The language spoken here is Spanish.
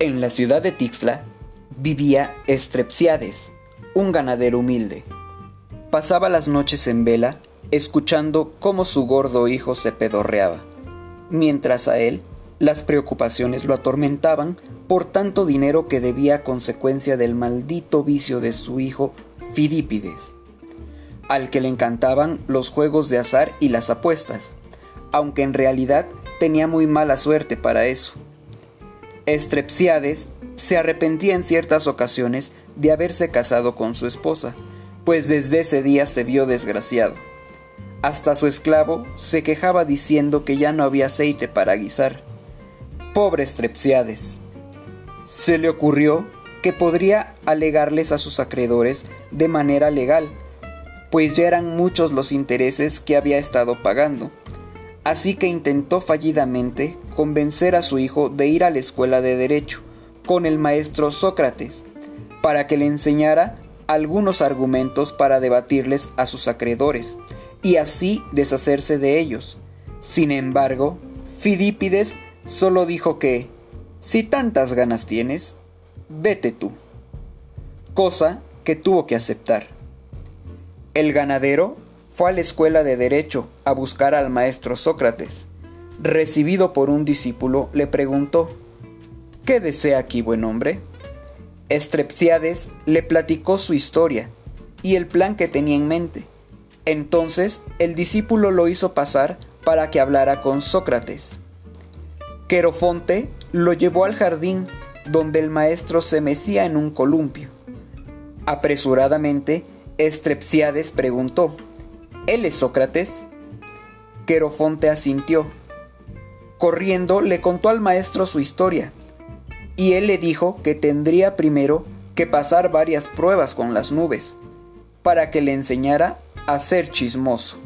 En la ciudad de Tixla vivía Estrepsiades, un ganadero humilde. Pasaba las noches en vela, escuchando cómo su gordo hijo se pedorreaba, mientras a él las preocupaciones lo atormentaban por tanto dinero que debía a consecuencia del maldito vicio de su hijo Fidípides, al que le encantaban los juegos de azar y las apuestas, aunque en realidad tenía muy mala suerte para eso. Estrepsiades se arrepentía en ciertas ocasiones de haberse casado con su esposa, pues desde ese día se vio desgraciado. Hasta su esclavo se quejaba diciendo que ya no había aceite para guisar. Pobre Estrepsiades. Se le ocurrió que podría alegarles a sus acreedores de manera legal, pues ya eran muchos los intereses que había estado pagando, así que intentó fallidamente convencer a su hijo de ir a la escuela de derecho con el maestro Sócrates, para que le enseñara algunos argumentos para debatirles a sus acreedores, y así deshacerse de ellos. Sin embargo, Fidípides solo dijo que, si tantas ganas tienes, vete tú. Cosa que tuvo que aceptar. El ganadero fue a la escuela de derecho a buscar al maestro Sócrates. Recibido por un discípulo, le preguntó, ¿Qué desea aquí, buen hombre? Estrepsiades le platicó su historia y el plan que tenía en mente. Entonces el discípulo lo hizo pasar para que hablara con Sócrates. Querofonte lo llevó al jardín donde el maestro se mecía en un columpio. Apresuradamente, Estrepsiades preguntó, ¿Él es Sócrates? Querofonte asintió. Corriendo le contó al maestro su historia, y él le dijo que tendría primero que pasar varias pruebas con las nubes, para que le enseñara a ser chismoso.